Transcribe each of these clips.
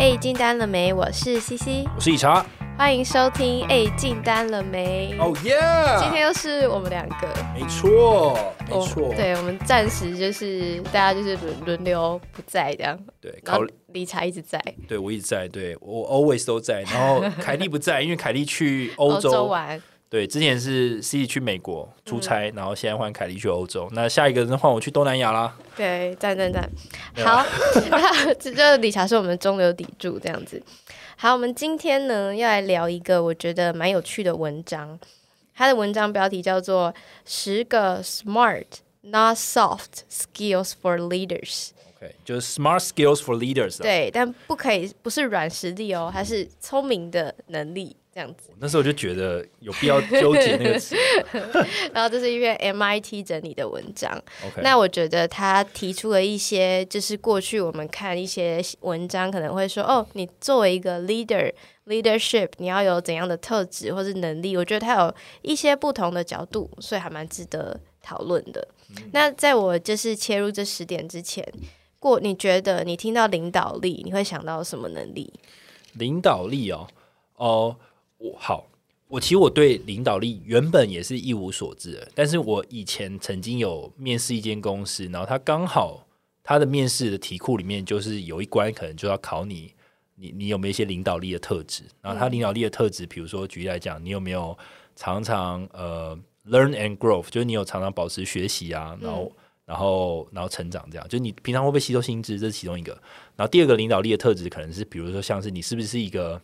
哎，进单了没？我是西西我是理查，欢迎收听。哎，进单了没？哦耶！今天又是我们两个，没错，没错。对，我们暂时就是大家就是轮轮流不在这样。对，考理查一直在。对，我一直在，对我 always 都在。然后凯莉不在，因为凯莉去欧洲 玩。对，之前是 C 去美国出差，然后现在换凯莉去欧洲。那下一个人换我去东南亚啦。对，赞赞赞。好，这这理查是我们中流砥柱这样子。好，我们今天呢要来聊一个我觉得蛮有趣的文章。它的文章标题叫做《十个 Smart Not Soft Skills for Leaders》。OK，就是 Smart Skills for Leaders。对，但不可以不是软实力哦，它是聪明的能力。这样子，那时候我就觉得有必要纠结那个词。然后这是一篇 MIT 整理的文章。OK，那我觉得他提出了一些，就是过去我们看一些文章可能会说，哦，你作为一个 leader，leadership，你要有怎样的特质或是能力？我觉得他有一些不同的角度，所以还蛮值得讨论的。那在我就是切入这十点之前，过你觉得你听到领导力，你会想到什么能力？领导力哦，哦。我好，我其实我对领导力原本也是一无所知的，但是我以前曾经有面试一间公司，然后他刚好他的面试的题库里面就是有一关可能就要考你，你你有没有一些领导力的特质？然后他领导力的特质，比如说举例来讲，你有没有常常呃 learn and grow，就是你有常常保持学习啊，然后然后然后成长这样，就是你平常会不会吸收新知？这是其中一个。然后第二个领导力的特质可能是，比如说像是你是不是一个。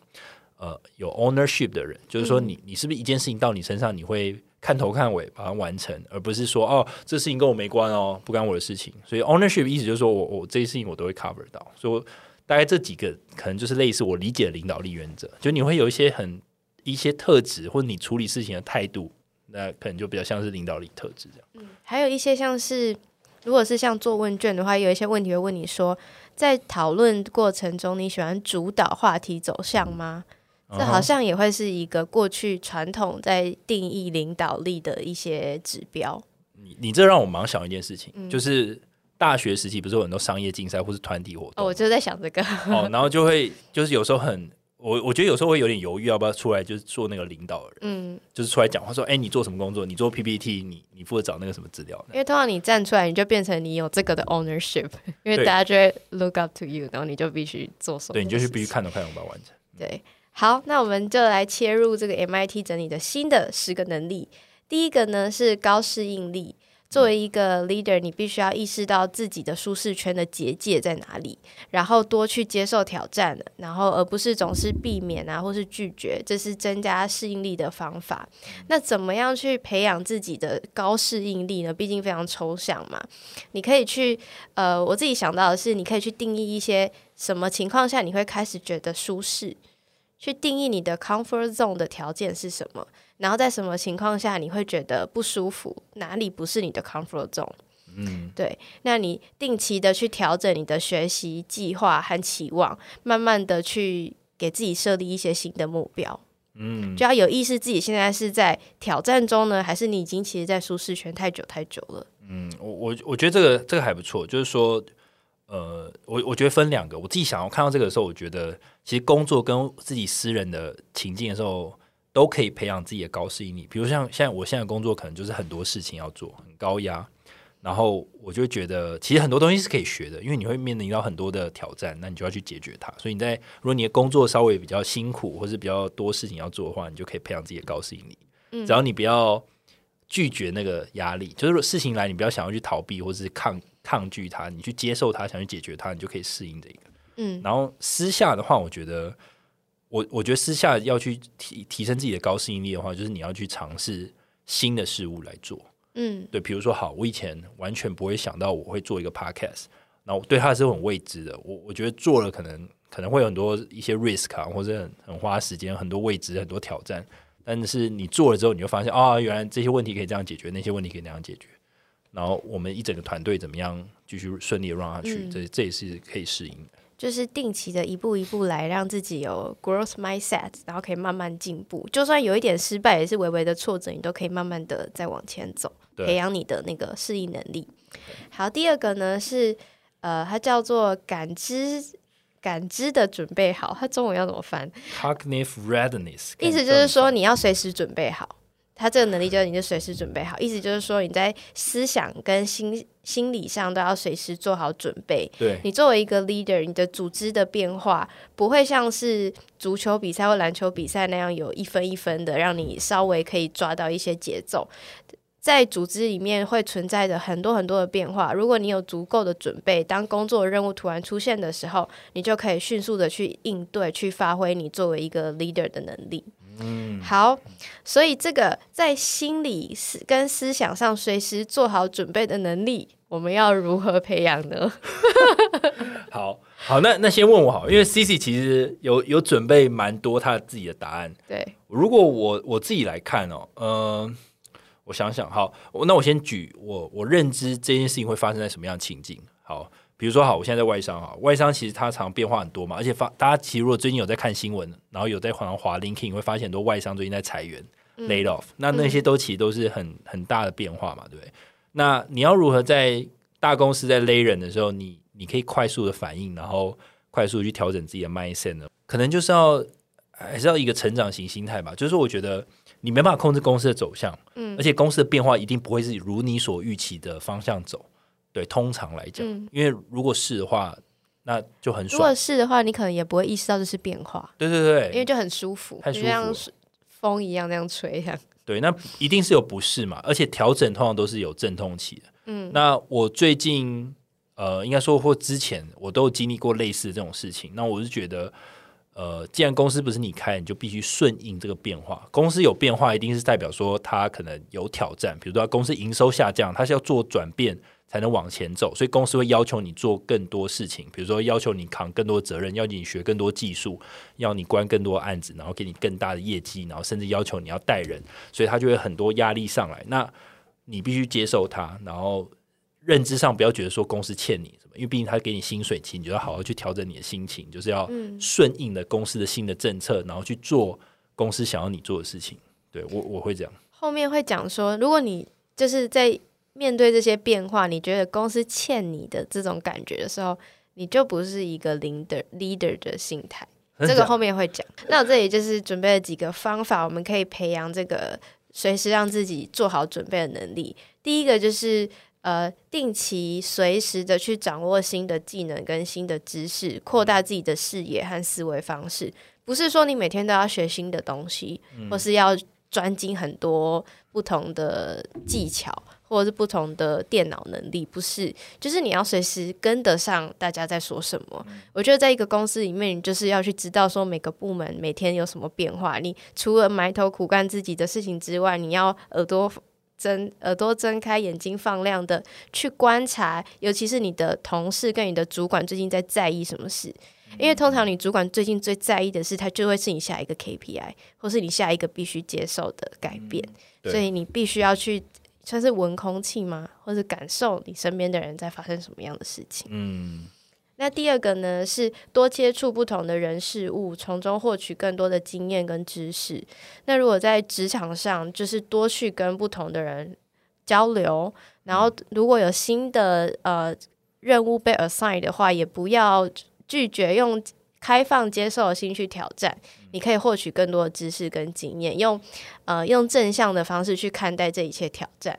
呃，有 ownership 的人，就是说你你是不是一件事情到你身上，你会看头看尾把它完成，而不是说哦，这事情跟我没关哦，不干我的事情。所以 ownership 意思就是说我我这些事情我都会 cover 到。所以大概这几个可能就是类似我理解的领导力原则，就你会有一些很一些特质，或者你处理事情的态度，那可能就比较像是领导力特质这样。嗯，还有一些像是，如果是像做问卷的话，有一些问题会问你说，在讨论过程中，你喜欢主导话题走向吗？这好像也会是一个过去传统在定义领导力的一些指标。你你这让我忙想一件事情，就是大学时期不是有很多商业竞赛或是团体活动？哦，我就在想这个。哦，然后就会就是有时候很我我觉得有时候会有点犹豫，要不要出来就是做那个领导人？嗯，就是出来讲话说，哎，你做什么工作？你做 PPT，你你负责找那个什么资料？因为通常你站出来，你就变成你有这个的 ownership，因为大家就会 look up to you，然后你就必须做什么？对，你就是必须看懂看懂把它完成。对。好，那我们就来切入这个 MIT 整理的新的十个能力。第一个呢是高适应力。作为一个 leader，你必须要意识到自己的舒适圈的结界在哪里，然后多去接受挑战，然后而不是总是避免啊或是拒绝，这是增加适应力的方法。那怎么样去培养自己的高适应力呢？毕竟非常抽象嘛。你可以去，呃，我自己想到的是，你可以去定义一些什么情况下你会开始觉得舒适。去定义你的 comfort zone 的条件是什么，然后在什么情况下你会觉得不舒服，哪里不是你的 comfort zone？嗯，对，那你定期的去调整你的学习计划和期望，慢慢的去给自己设立一些新的目标。嗯，就要有意识自己现在是在挑战中呢，还是你已经其实，在舒适圈太久太久了？嗯，我我我觉得这个这个还不错，就是说。呃，我我觉得分两个，我自己想要看到这个的时候，我觉得其实工作跟自己私人的情境的时候，都可以培养自己的高适应力。比如像现在我现在工作可能就是很多事情要做，很高压，然后我就觉得其实很多东西是可以学的，因为你会面临到很多的挑战，那你就要去解决它。所以你在如果你的工作稍微比较辛苦，或是比较多事情要做的话，你就可以培养自己的高适应力。嗯，只要你不要拒绝那个压力，就是事情来，你不要想要去逃避或者是抗。抗拒它，你去接受它，想去解决它，你就可以适应这个。嗯，然后私下的话，我觉得，我我觉得私下要去提提升自己的高适应力的话，就是你要去尝试新的事物来做。嗯，对，比如说，好，我以前完全不会想到我会做一个 podcast，那我对它是很未知的。我我觉得做了可能可能会有很多一些 risk 啊，或者很很花时间，很多未知，很多挑战。但是你做了之后，你就发现啊，原来这些问题可以这样解决，那些问题可以那样解决。然后我们一整个团队怎么样继续顺利的让下去？这这也是可以适应的。就是定期的一步一步来，让自己有 growth mindset，然后可以慢慢进步。就算有一点失败，也是微微的挫折，你都可以慢慢的再往前走，培养你的那个适应能力。好，第二个呢是呃，它叫做感知。感知的准备好，它中文要怎么翻？cognitive readiness，意思就是说你要随时准备好。它这个能力就是你就随时准备好，意思就是说你在思想跟心心理上都要随时做好准备。对你作为一个 leader，你的组织的变化不会像是足球比赛或篮球比赛那样有一分一分的，让你稍微可以抓到一些节奏。在组织里面会存在着很多很多的变化，如果你有足够的准备，当工作任务突然出现的时候，你就可以迅速的去应对，去发挥你作为一个 leader 的能力。嗯，好，所以这个在心理思跟思想上随时做好准备的能力，我们要如何培养呢？好 好，那那先问我好，因为 C C 其实有有准备蛮多他自己的答案。对，如果我我自己来看哦，呃，我想想，好，那我先举我我认知这件事情会发生在什么样的情境。好，比如说好，我现在在外商啊，外商其实它常变化很多嘛，而且发大家其实如果最近有在看新闻，然后有在华华 LinkedIn 会发现很多外商最近在裁员、laid off，那那些都其实都是很很大的变化嘛，对不对？那你要如何在大公司在勒人的时候，你你可以快速的反应，然后快速去调整自己的 mindset 呢？可能就是要还是要一个成长型心态吧。就是我觉得你没办法控制公司的走向，嗯而且公司的变化一定不会是如你所预期的方向走。对，通常来讲，嗯因为如果是的话，那就很如果。是的话，你可能也不会意识到这是变化，对对对，因为就很舒服，太舒服像是风一样那样吹，这样。对，那一定是有不适嘛，而且调整通常都是有阵痛期的。嗯，那我最近呃，应该说或之前我都有经历过类似的这种事情。那我是觉得，呃，既然公司不是你开，你就必须顺应这个变化。公司有变化，一定是代表说它可能有挑战，比如说公司营收下降，它是要做转变才能往前走，所以公司会要求你做更多事情，比如说要求你扛更多责任，要你学更多技术，要你关更多案子，然后给你更大的业绩，然后甚至要求你要带人，所以他就会很多压力上来。那你必须接受他，然后认知上不要觉得说公司欠你什么，因为毕竟他给你薪水期，你就要好好去调整你的心情，就是要嗯顺应了公司的新的政策，然后去做公司想要你做的事情。对我我会这样，后面会讲说，如果你就是在面对这些变化，你觉得公司欠你的这种感觉的时候，你就不是一个 leader leader 的心态。这个后面会讲。那我这里就是准备了几个方法，我们可以培养这个随时让自己做好准备的能力。第一个就是呃，定期随时的去掌握新的技能跟新的知识，扩大自己的视野和思维方式。不是说你每天都要学新的东西，或是要专精很多不同的技巧。或者是不同的电脑能力，不是，就是你要随时跟得上大家在说什么。我觉得在一个公司里面，你就是要去知道说每个部门每天有什么变化。你除了埋头苦干自己的事情之外，你要耳朵睁耳朵睁开，眼睛放亮的去观察，尤其是你的同事跟你的主管最近在在意什么事。因为通常你主管最近最在意的事，他就会是你下一个 KPI，或是你下一个必须接受的改变，对所以你必须要去。算是闻空气吗？或者感受你身边的人在发生什么样的事情？嗯，那第二个呢，是多接触不同的人事物，从中获取更多的经验跟知识。那如果在职场上，就是多去跟不同的人交流，然后如果有新的呃任务被 assign 的话，也不要拒绝用开放接受的心去挑战。你可以获取更多的知识跟经验，用呃用正向的方式去看待这一切挑战。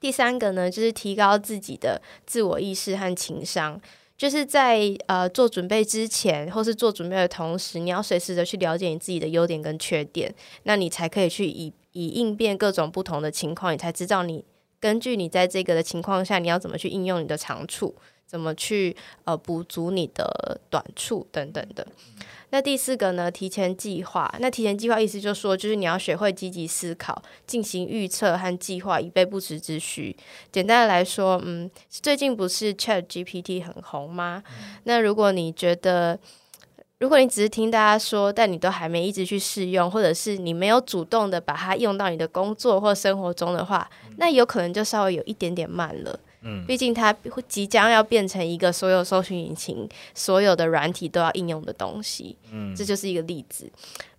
第三个呢，就是提高自己的自我意识和情商。就是在呃做准备之前，或是做准备的同时，你要随时的去了解你自己的优点跟缺点，那你才可以去以以应变各种不同的情况，你才知道你根据你在这个的情况下，你要怎么去应用你的长处，怎么去呃补足你的短处等等的。那第四个呢？提前计划。那提前计划意思就是说，就是你要学会积极思考，进行预测和计划，以备不时之需。简单的来说，嗯，最近不是 Chat GPT 很红吗？那如果你觉得，如果你只是听大家说，但你都还没一直去试用，或者是你没有主动的把它用到你的工作或生活中的话，那有可能就稍微有一点点慢了。嗯，毕竟它即将要变成一个所有搜寻引擎、所有的软体都要应用的东西。嗯，这就是一个例子。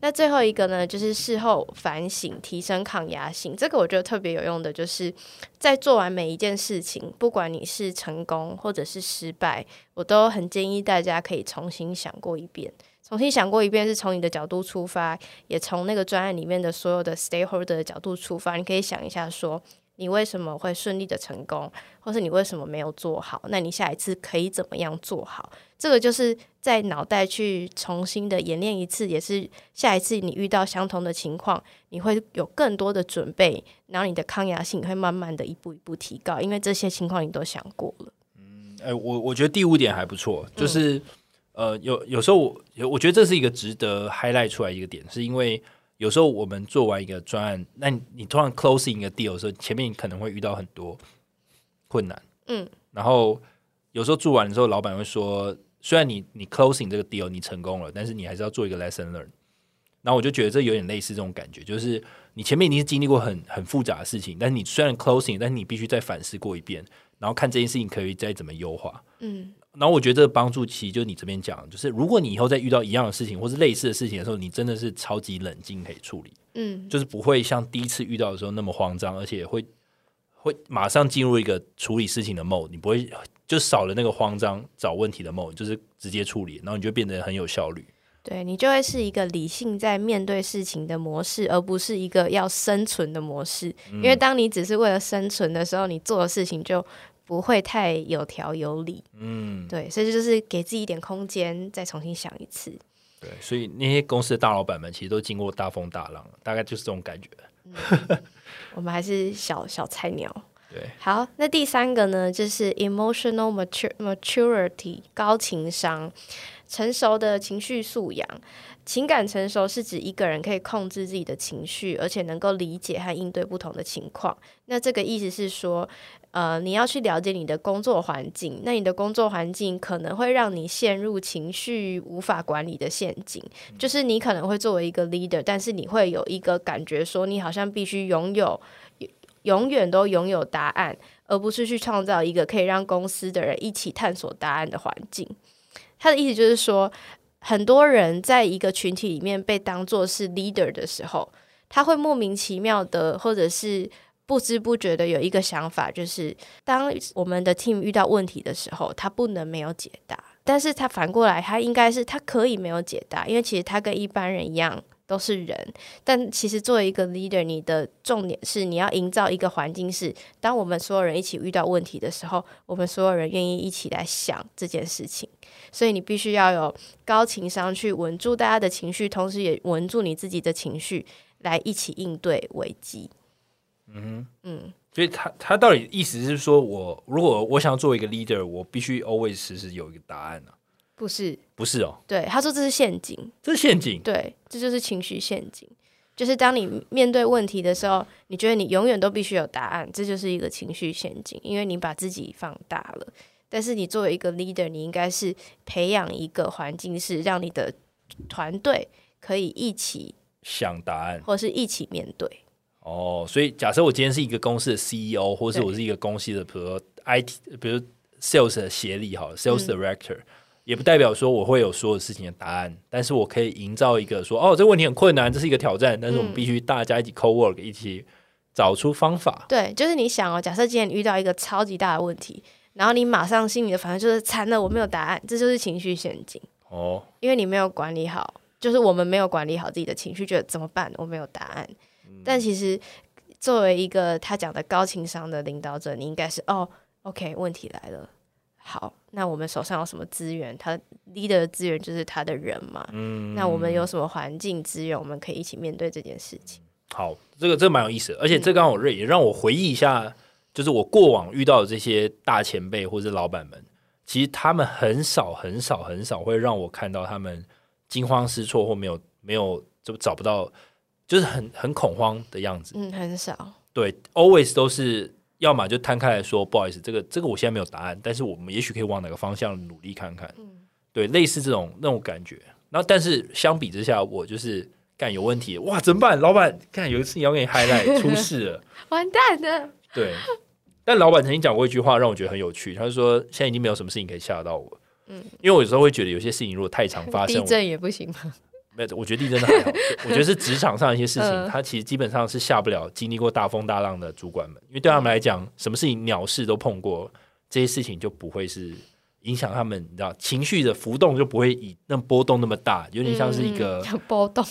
那最后一个呢，就是事后反省，提升抗压性。这个我觉得特别有用的，就是在做完每一件事情，不管你是成功或者是失败，我都很建议大家可以重新想过一遍。重新想过一遍，是从你的角度出发，也从那个专案里面的所有的 stakeholder 的角度出发，你可以想一下说。你为什么会顺利的成功，或是你为什么没有做好？那你下一次可以怎么样做好？这个就是在脑袋去重新的演练一次，也是下一次你遇到相同的情况，你会有更多的准备，然后你的抗压性会慢慢的一步一步提高，因为这些情况你都想过了。嗯，哎，我我觉得第五点还不错，就是呃，有有时候我我觉得这是一个值得 highlight 出来一个点，是因为。有时候我们做完一个专案，那你突然 closing 一个 deal 的时候，前面可能会遇到很多困难，嗯，然后有时候做完的时候，老板会说，虽然你你 closing 这个 deal 你成功了，但是你还是要做一个 lesson learn。然后我就觉得这有点类似这种感觉，就是你前面已经是经历过很很复杂的事情，但是你虽然 closing，但是你必须再反思过一遍，然后看这件事情可以再怎么优化，嗯。然后我觉得这个帮助其实就是你这边讲，就是如果你以后再遇到一样的事情或是类似的事情的时候，你真的是超级冷静可以处理，嗯，就是不会像第一次遇到的时候那么慌张，而且会会马上进入一个处理事情的 mode，你不会就少了那个慌张找问题的 mode，就是直接处理，然后你就变得很有效率。对你就会是一个理性在面对事情的模式，而不是一个要生存的模式。因为当你只是为了生存的时候，你做的事情就。不会太有条有理，嗯，对，所以就是给自己一点空间，再重新想一次。对，所以那些公司的大老板们其实都经过大风大浪，大概就是这种感觉。我们还是小小菜鸟。对，好，那第三个呢，就是 emotional maturity 高情商，成熟的情绪素养。情感成熟是指一个人可以控制自己的情绪，而且能够理解和应对不同的情况。那这个意思是说。呃，你要去了解你的工作环境，那你的工作环境可能会让你陷入情绪无法管理的陷阱。就是你可能会作为一个 leader，但是你会有一个感觉说，你好像必须拥有永远都拥有答案，而不是去创造一个可以让公司的人一起探索答案的环境。他的意思就是说，很多人在一个群体里面被当做是 leader 的时候，他会莫名其妙的，或者是。不知不觉的有一个想法，就是当我们的 team 遇到问题的时候，他不能没有解答。但是他反过来，他应该是他可以没有解答，因为其实他跟一般人一样都是人。但其实作为一个 leader，你的重点是你要营造一个环境，是当我们所有人一起遇到问题的时候，我们所有人愿意一起来想这件事情。所以你必须要有高情商去稳住大家的情绪，同时也稳住你自己的情绪，来一起应对危机。嗯嗯，所以他他到底意思是说，我如果我想要做一个 leader，我必须 always 时时有一个答案呢？不是，不是哦。对，他说这是陷阱，这是陷阱。对，这就是情绪陷阱。就是当你面对问题的时候，你觉得你永远都必须有答案，这就是一个情绪陷阱，因为你把自己放大了。但是你作为一个 leader，你应该是培养一个环境，是让你的团队可以一起想答案，或是一起面对。哦，所以假设我今天是一个公司的 CEO，或是我是一个公司的，比如 IT，比如 Sales 的协理，好，Sales Director，也不代表说我会有所有事情的答案，但是我可以营造一个说，哦，这个问题很困难，这是一个挑战，但是我们必须大家一起 co work，一起找出方法。对，就是你想哦，假设今天遇到一个超级大的问题，然后你马上心里的反应就是惨了，我没有答案，这就是情绪陷阱。哦，因为你没有管理好，就是我们没有管理好自己的情绪，觉得怎么办？我没有答案。但其实，作为一个他讲的高情商的领导者，你应该是哦，OK，问题来了，好，那我们手上有什么资源？他 leader 的资源就是他的人嘛，嗯，那我们有什么环境资源，我们可以一起面对这件事情。好，这个这个蛮有意思的，而且这刚好也让我回忆一下，就是我过往遇到的这些大前辈或者老板们，其实他们很少很少很少会让我看到他们惊慌失措或没有没有就找不到。就是很很恐慌的样子，嗯，很少。对，always 都是要么就摊开来说，不好意思，这个这个我现在没有答案，但是我们也许可以往哪个方向努力看看。嗯，对，类似这种那种感觉。然后，但是相比之下，我就是干有问题，哇，怎么办？老板，看有一次你要给你 highlight 出事了，完蛋了。对，但老板曾经讲过一句话，让我觉得很有趣。他说：“现在已经没有什么事情可以吓得到我。”嗯，因为我有时候会觉得有些事情如果太常发生，地震也不行吗？没有，我觉得地震还好。我觉得是职场上一些事情，他其实基本上是下不了经历过大风大浪的主管们，因为对他们来讲，什么事情鸟事都碰过，这些事情就不会是影响他们，你知道情绪的浮动就不会以那波动那么大，有点像是一个波动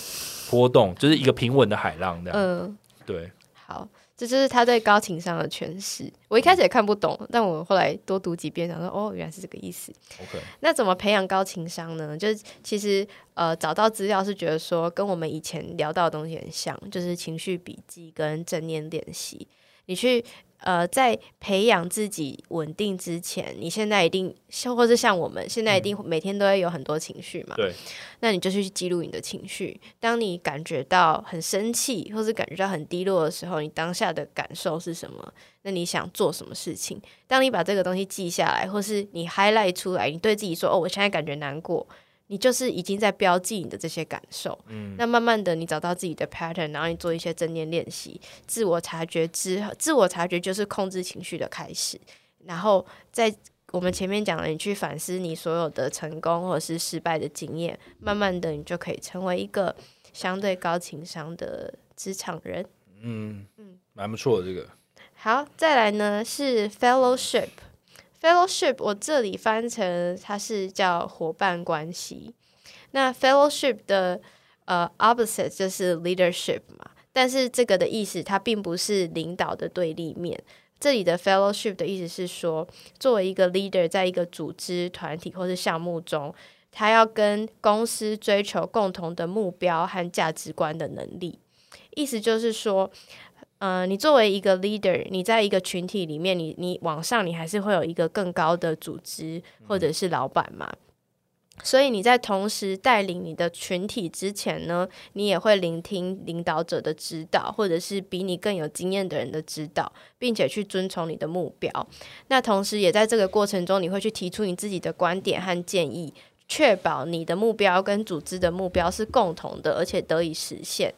波动，就是一个平稳的海浪这样。嗯，对。好。这就是他对高情商的诠释。我一开始也看不懂，但我后来多读几遍，想说哦，原来是这个意思。OK，那怎么培养高情商呢？就是其实呃，找到资料是觉得说，跟我们以前聊到的东西很像，就是情绪笔记跟正念练习。你去。呃，在培养自己稳定之前，你现在一定，或是像我们现在一定每天都会有很多情绪嘛？对。那你就去记录你的情绪。当你感觉到很生气，或是感觉到很低落的时候，你当下的感受是什么？那你想做什么事情？当你把这个东西记下来，或是你 highlight 出来，你对自己说：“哦，我现在感觉难过。”你就是已经在标记你的这些感受，嗯，那慢慢的你找到自己的 pattern，然后你做一些正念练习，自我察觉之后，自我察觉就是控制情绪的开始。然后在我们前面讲了，你去反思你所有的成功或者是失败的经验，慢慢的你就可以成为一个相对高情商的职场人。嗯嗯，蛮不错的这个。好，再来呢是 fellowship。Fellowship，我这里翻成它是叫伙伴关系。那 Fellowship 的呃 opposite 就是 leadership 嘛，但是这个的意思它并不是领导的对立面。这里的 Fellowship 的意思是说，作为一个 leader，在一个组织、团体或是项目中，他要跟公司追求共同的目标和价值观的能力。意思就是说。嗯，你作为一个 leader，你在一个群体里面，你你往上，你还是会有一个更高的组织或者是老板嘛。所以你在同时带领你的群体之前呢，你也会聆听领导者的指导，或者是比你更有经验的人的指导，并且去遵从你的目标。那同时也在这个过程中，你会去提出你自己的观点和建议，确保你的目标跟组织的目标是共同的，而且得以实现。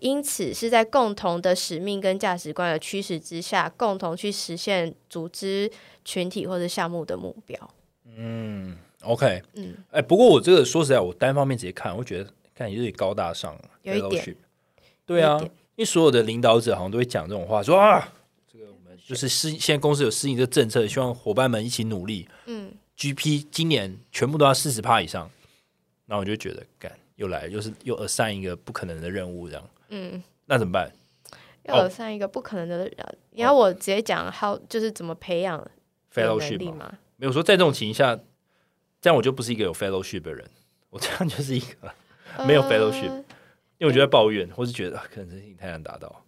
因此，是在共同的使命跟价值观的驱使之下，共同去实现组织、群体或者项目的目标。嗯，OK，嗯，哎，不过我这个说实在，我单方面直接看，我觉得看有点高大上，有一点。对啊，因为所有的领导者好像都会讲这种话，说啊，这个我们就是适现在公司有适应这个政策，希望伙伴们一起努力。嗯，GP 今年全部都要四十趴以上，那我就觉得干。又来，又是又 assign 一个不可能的任务，这样，嗯，那怎么办？要 assign 一个不可能的人，你要我直接讲 how 就是怎么培养 fellowship 吗？没有说在这种情况下，这样我就不是一个有 fellowship 的人，我这样就是一个没有 fellowship，因为我觉得抱怨，或是觉得可能这事情太难达到。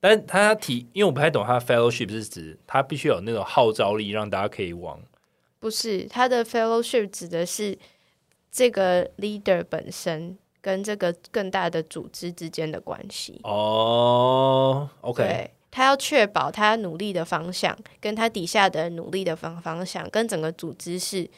但他提，因为我不太懂他的 fellowship 是指他必须有那种号召力，让大家可以往，不是他的 fellowship 指的是。这个 leader 本身跟这个更大的组织之间的关系哦，OK，他要确保他努力的方向跟他底下的努力的方方向跟整个组织是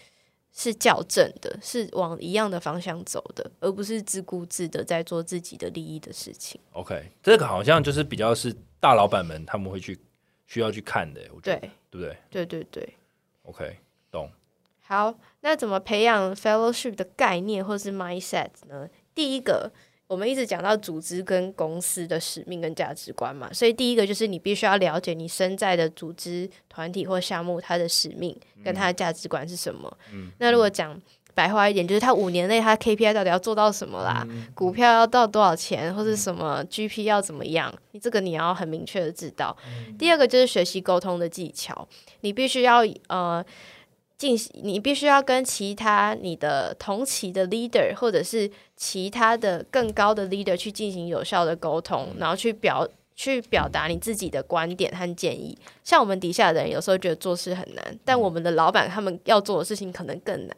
是校正的，是往一样的方向走的，而不是自顾自的在做自己的利益的事情。OK，这个好像就是比较是大老板们他们会去需要去看的，我觉得对不对？对对对，OK，懂。好，那怎么培养 fellowship 的概念或是 mindset 呢？第一个，我们一直讲到组织跟公司的使命跟价值观嘛，所以第一个就是你必须要了解你身在的组织、团体或项目它的使命跟它的价值观是什么。嗯，那如果讲白话一点，就是它五年内它 KPI 到底要做到什么啦？股票要到多少钱，或者什么 GP 要怎么样？你这个你要很明确的知道。第二个就是学习沟通的技巧，你必须要呃。进行，你必须要跟其他你的同期的 leader，或者是其他的更高的 leader 去进行有效的沟通，然后去表去表达你自己的观点和建议。像我们底下的人有时候觉得做事很难，但我们的老板他们要做的事情可能更难。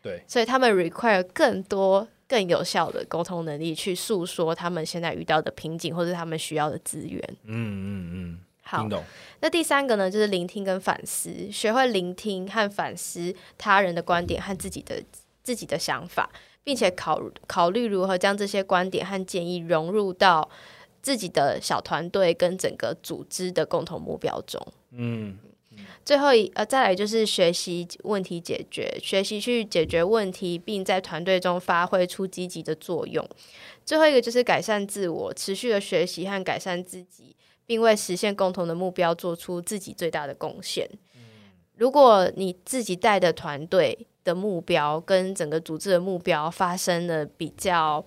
对，所以他们 require 更多更有效的沟通能力，去诉说他们现在遇到的瓶颈或者他们需要的资源。嗯嗯嗯。好，那第三个呢，就是聆听跟反思，学会聆听和反思他人的观点和自己的自己的想法，并且考考虑如何将这些观点和建议融入到自己的小团队跟整个组织的共同目标中。嗯，最后一呃，再来就是学习问题解决，学习去解决问题，并在团队中发挥出积极的作用。最后一个就是改善自我，持续的学习和改善自己，并为实现共同的目标做出自己最大的贡献。如果你自己带的团队的目标跟整个组织的目标发生了比较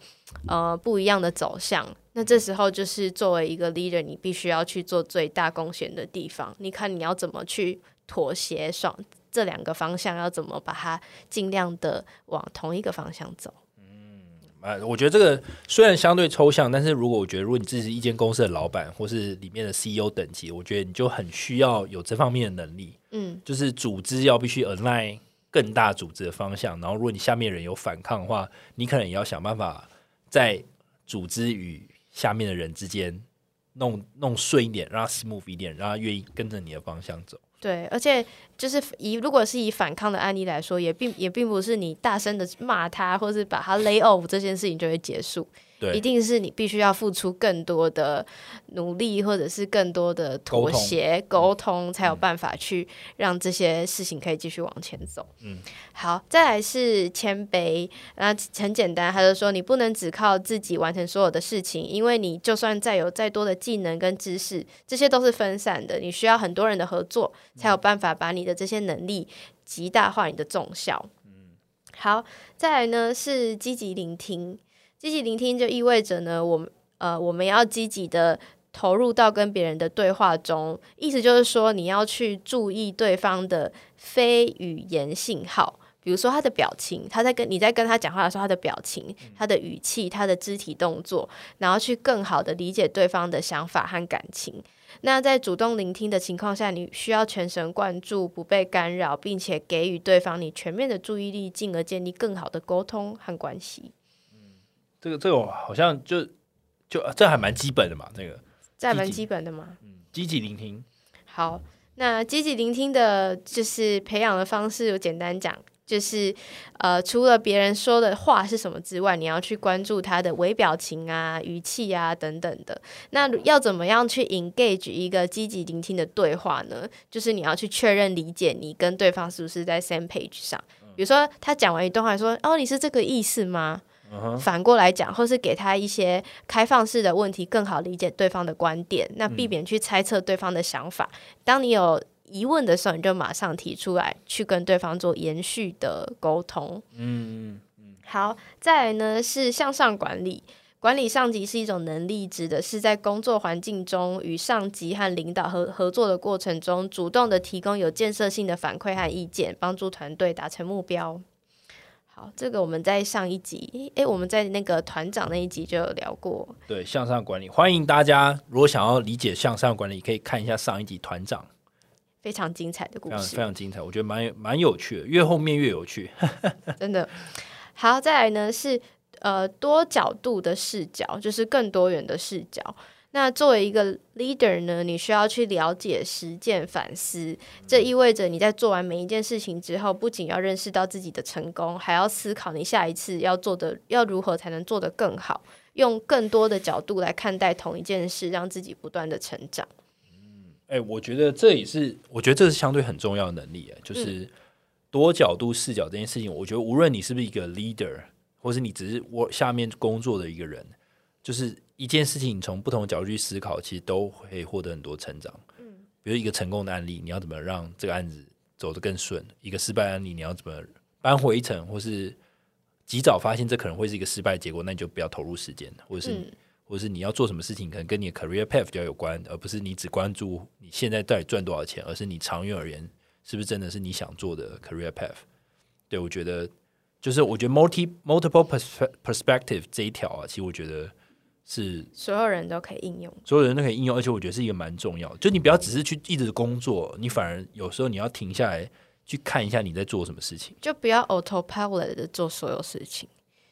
呃不一样的走向，那这时候就是作为一个 leader，你必须要去做最大贡献的地方。你看你要怎么去妥协双这两个方向，要怎么把它尽量的往同一个方向走。啊，我觉得这个虽然相对抽象，但是如果我觉得，如果你自己是一间公司的老板，或是里面的 CEO 等级，我觉得你就很需要有这方面的能力。嗯，就是组织要必须 align 更大组织的方向，然后如果你下面人有反抗的话，你可能也要想办法在组织与下面的人之间弄弄顺一点，让他 smooth 一点，让他愿意跟着你的方向走。对，而且就是以如果是以反抗的案例来说，也并也并不是你大声的骂他，或是把他 lay off 这件事情就会结束。对，一定是你必须要付出更多的努力，或者是更多的妥协、沟通，才有办法去让这些事情可以继续往前走。嗯，好，再来是谦卑，那很简单，他就说你不能只靠自己完成所有的事情，因为你就算再有再多的技能跟知识，这些都是分散的，你需要很多人的合作，才有办法把你的这些能力极大化你的重效。嗯，好，再来呢是积极聆听。积极聆听就意味着呢，我们呃，我们要积极的投入到跟别人的对话中，意思就是说，你要去注意对方的非语言信号，比如说他的表情，他在跟你在跟他讲话的时候，他的表情、他的语气、他的肢体动作，然后去更好的理解对方的想法和感情。那在主动聆听的情况下，你需要全神贯注，不被干扰，并且给予对方你全面的注意力，进而建立更好的沟通和关系。这个这个好像就就这还蛮基本的嘛，这个这还蛮基本的嘛。嗯，积极聆听。好，那积极聆听的就是培养的方式，我简单讲，就是呃，除了别人说的话是什么之外，你要去关注他的微表情啊、语气啊等等的。那要怎么样去 engage 一个积极聆听的对话呢？就是你要去确认理解你跟对方是不是在 same page 上。比如说他讲完一段话，说：“哦，你是这个意思吗？”反过来讲，或是给他一些开放式的问题，更好理解对方的观点，那避免去猜测对方的想法。当你有疑问的时候，你就马上提出来，去跟对方做延续的沟通。嗯嗯好，再来呢是向上管理，管理上级是一种能力，指的是在工作环境中与上级和领导合合作的过程中，主动的提供有建设性的反馈和意见，帮助团队达成目标。好，这个我们在上一集，哎，我们在那个团长那一集就有聊过。对，向上管理，欢迎大家如果想要理解向上管理，可以看一下上一集团长，非常精彩的故事，非常精彩，我觉得蛮蛮有趣的，越后面越有趣，真的。好，再来呢是呃多角度的视角，就是更多元的视角。那作为一个 leader 呢，你需要去了解、实践、反思。这意味着你在做完每一件事情之后，不仅要认识到自己的成功，还要思考你下一次要做的要如何才能做得更好，用更多的角度来看待同一件事，让自己不断的成长。嗯，哎，我觉得这也是，我觉得这是相对很重要的能力，就是多角度视角这件事情。我觉得无论你是不是一个 leader，或是你只是我下面工作的一个人，就是。一件事情，你从不同的角度去思考，其实都会获得很多成长。嗯，比如一个成功的案例，你要怎么让这个案子走得更顺？一个失败案例，你要怎么扳回一城，或是及早发现这可能会是一个失败结果，那你就不要投入时间，或者是，或者是你要做什么事情，可能跟你的 career path 比较有关，而不是你只关注你现在到底赚多少钱，而是你长远而言是不是真的是你想做的 career path？对我觉得，就是我觉得 multi multiple perspective 这一条啊，其实我觉得。是所有人都可以应用，所有人都可以应用，而且我觉得是一个蛮重要的。就你不要只是去一直工作，你反而有时候你要停下来去看一下你在做什么事情，就不要 autopilot 的做所有事情。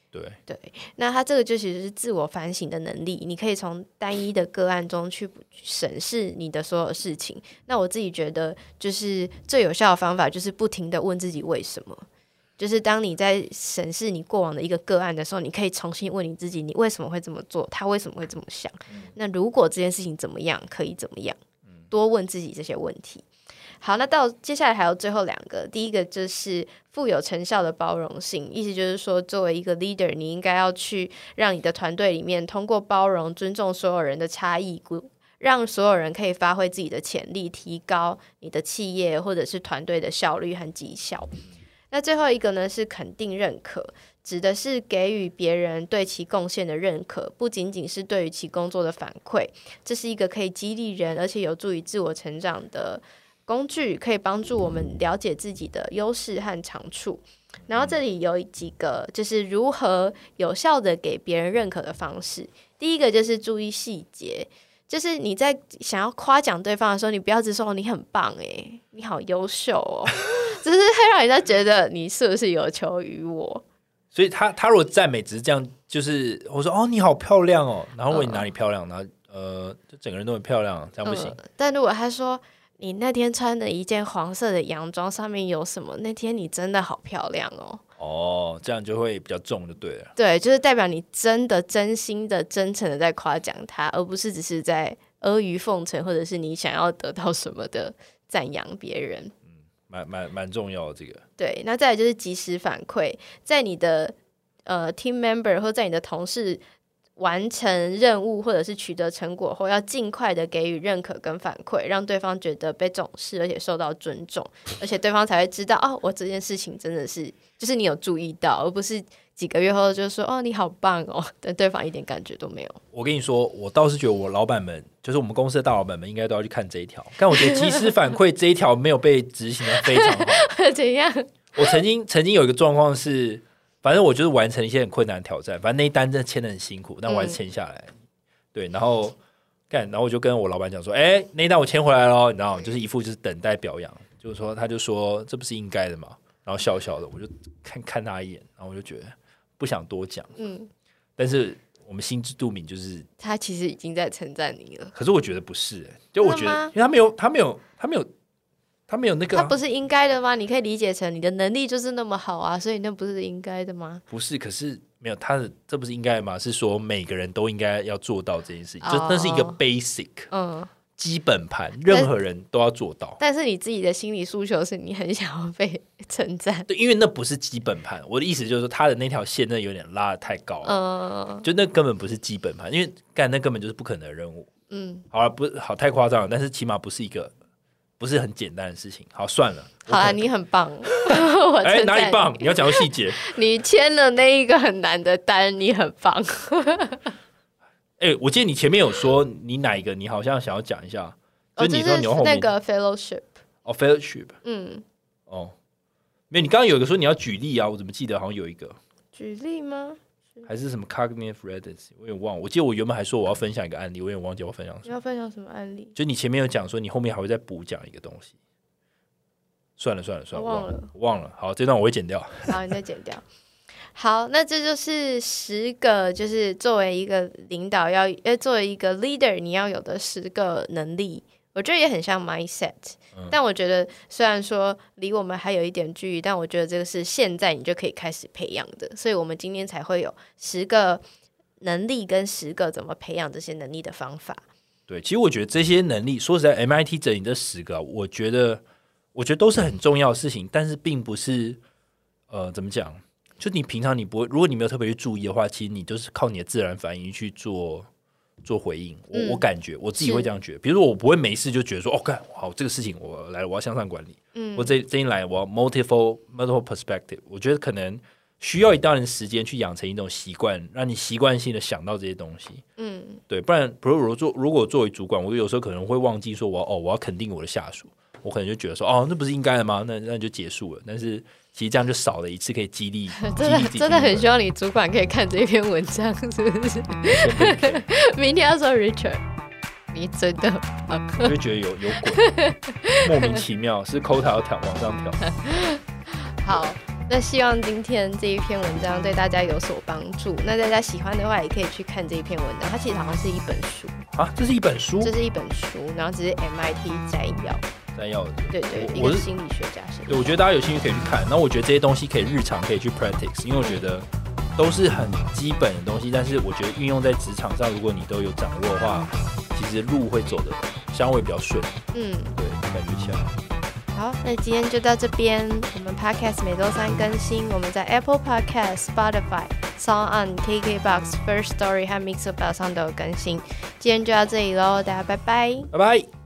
对对，那他这个就其实是自我反省的能力，你可以从单一的个案中去审视你的所有事情。那我自己觉得，就是最有效的方法，就是不停的问自己为什么。就是当你在审视你过往的一个个案的时候，你可以重新问你自己：你为什么会这么做？他为什么会这么想？那如果这件事情怎么样，可以怎么样？多问自己这些问题。好，那到接下来还有最后两个，第一个就是富有成效的包容性，意思就是说，作为一个 leader，你应该要去让你的团队里面通过包容、尊重所有人的差异，让所有人可以发挥自己的潜力，提高你的企业或者是团队的效率和绩效。那最后一个呢，是肯定认可，指的是给予别人对其贡献的认可，不仅仅是对于其工作的反馈，这是一个可以激励人，而且有助于自我成长的。工具可以帮助我们了解自己的优势和长处，然后这里有几个就是如何有效的给别人认可的方式。第一个就是注意细节，就是你在想要夸奖对方的时候，你不要只说你很棒诶，你好优秀哦，只是会让人家觉得你是不是有求于我。所以他他如果赞美只是这样，就是我说哦你好漂亮哦，然后问你哪里漂亮，然后呃就整个人都很漂亮，这样不行。但如果他说。你那天穿的一件黄色的洋装，上面有什么？那天你真的好漂亮哦！哦，这样就会比较重，就对了。对，就是代表你真的、真心的、真诚的在夸奖他，而不是只是在阿谀奉承，或者是你想要得到什么的赞扬别人。蛮蛮蛮重要的这个。对，那再来就是及时反馈，在你的呃 team member 或在你的同事。完成任务或者是取得成果后，要尽快的给予认可跟反馈，让对方觉得被重视，而且受到尊重，而且对方才会知道哦，我这件事情真的是就是你有注意到，而不是几个月后就说哦你好棒哦，但对方一点感觉都没有。我跟你说，我倒是觉得我老板们，就是我们公司的大老板们，应该都要去看这一条。但我觉得及时反馈这一条没有被执行的非常好。怎样？我曾经曾经有一个状况是。反正我就是完成一些很困难的挑战，反正那一单真的签的很辛苦，但我还是签下来。对，然后干，然后我就跟我老板讲说：“哎，那一单我签回来了。”你知道，就是一副就是等待表扬，就是说他就说这不是应该的嘛，然后笑笑的，我就看看他一眼，然后我就觉得不想多讲。嗯，但是我们心知肚明，就是他其实已经在称赞你了。可是我觉得不是，就我觉得，因为他没有，他没有，他没有。他没有那个，他不是应该的吗？你可以理解成你的能力就是那么好啊，所以那不是应该的吗？不是，可是没有他的，这不是应该吗？是说每个人都应该要做到这件事情，就那是一个 basic，嗯，基本盘，任何人都要做到。但是你自己的心理诉求是你很想要被称赞，对，因为那不是基本盘。我的意思就是说，他的那条线那有点拉的太高了，嗯，就那根本不是基本盘，因为干那根本就是不可能的任务。嗯，好了，不好太夸张了，但是起码不是一个。不是很简单的事情，好算了。好啊，你很棒。哎，哪里棒？你要讲细节。你签了那一个很难的单，你很棒。哎，我记得你前面有说你哪一个，你好像想要讲一下。就你说牛那个 fellowship。哦，fellowship。嗯。哦，没有，你刚刚有一个说你要举例啊，我怎么记得好像有一个。举例吗？还是什么 cognitive readiness，我有点忘。我记得我原本还说我要分享一个案例，我有点忘记我分享什么。你要分享什么案例？就你前面有讲说，你后面还会再补讲一个东西。算了算了算了，忘了忘了。好，这段我会剪掉。好，你再剪掉。好，那这就是十个，就是作为一个领导要，呃，作为一个 leader，你要有的十个能力。我觉得也很像 mindset，但我觉得虽然说离我们还有一点距离，但我觉得这个是现在你就可以开始培养的，所以我们今天才会有十个能力跟十个怎么培养这些能力的方法。对，其实我觉得这些能力，说实在，MIT 整理这十个，我觉得我觉得都是很重要的事情，但是并不是呃，怎么讲？就你平常你不会，如果你没有特别去注意的话，其实你都是靠你的自然反应去做。做回应，我我感觉我自己会这样觉得。比如说，我不会没事就觉得说，哦，干好这个事情，我来了，我要向上管理。嗯，我这这一来，我要 multiple multiple perspective。我觉得可能需要一段时间去养成一种习惯，让你习惯性的想到这些东西。嗯，对，不然，比如如做如果作为主管，我有时候可能会忘记说，我哦，我要肯定我的下属，我可能就觉得说，哦，那不是应该的吗？那那就结束了。但是。其实这样就少了一次可以激励，真的真的很希望你主管可以看这篇文章，是不是？明天要说 Richard，你真的，我就觉得有有鬼，莫名其妙，是 Cota 要调往上调。好，那希望今天这一篇文章对大家有所帮助。那大家喜欢的话，也可以去看这一篇文章，它其实好像是一本书啊，这是一本书，这是一本书，然后只是 MIT 摘要。摘要的，对对，我是心理学家，对，我觉得大家有兴趣可以去看。那我觉得这些东西可以日常可以去 practice，因为我觉得都都是很基本的东西，但是我觉得运用在职场上，如果你都有掌握的话，其实路会走的相对比较顺。嗯，对，感觉起来。好，那今天就到这边。我们 Podcast 每周三更新，我们在 Apple Podcast、Spotify、Song on KKBox、First Story 和 Mixer 上都有更新。今天就到这里喽，大家拜拜，拜拜。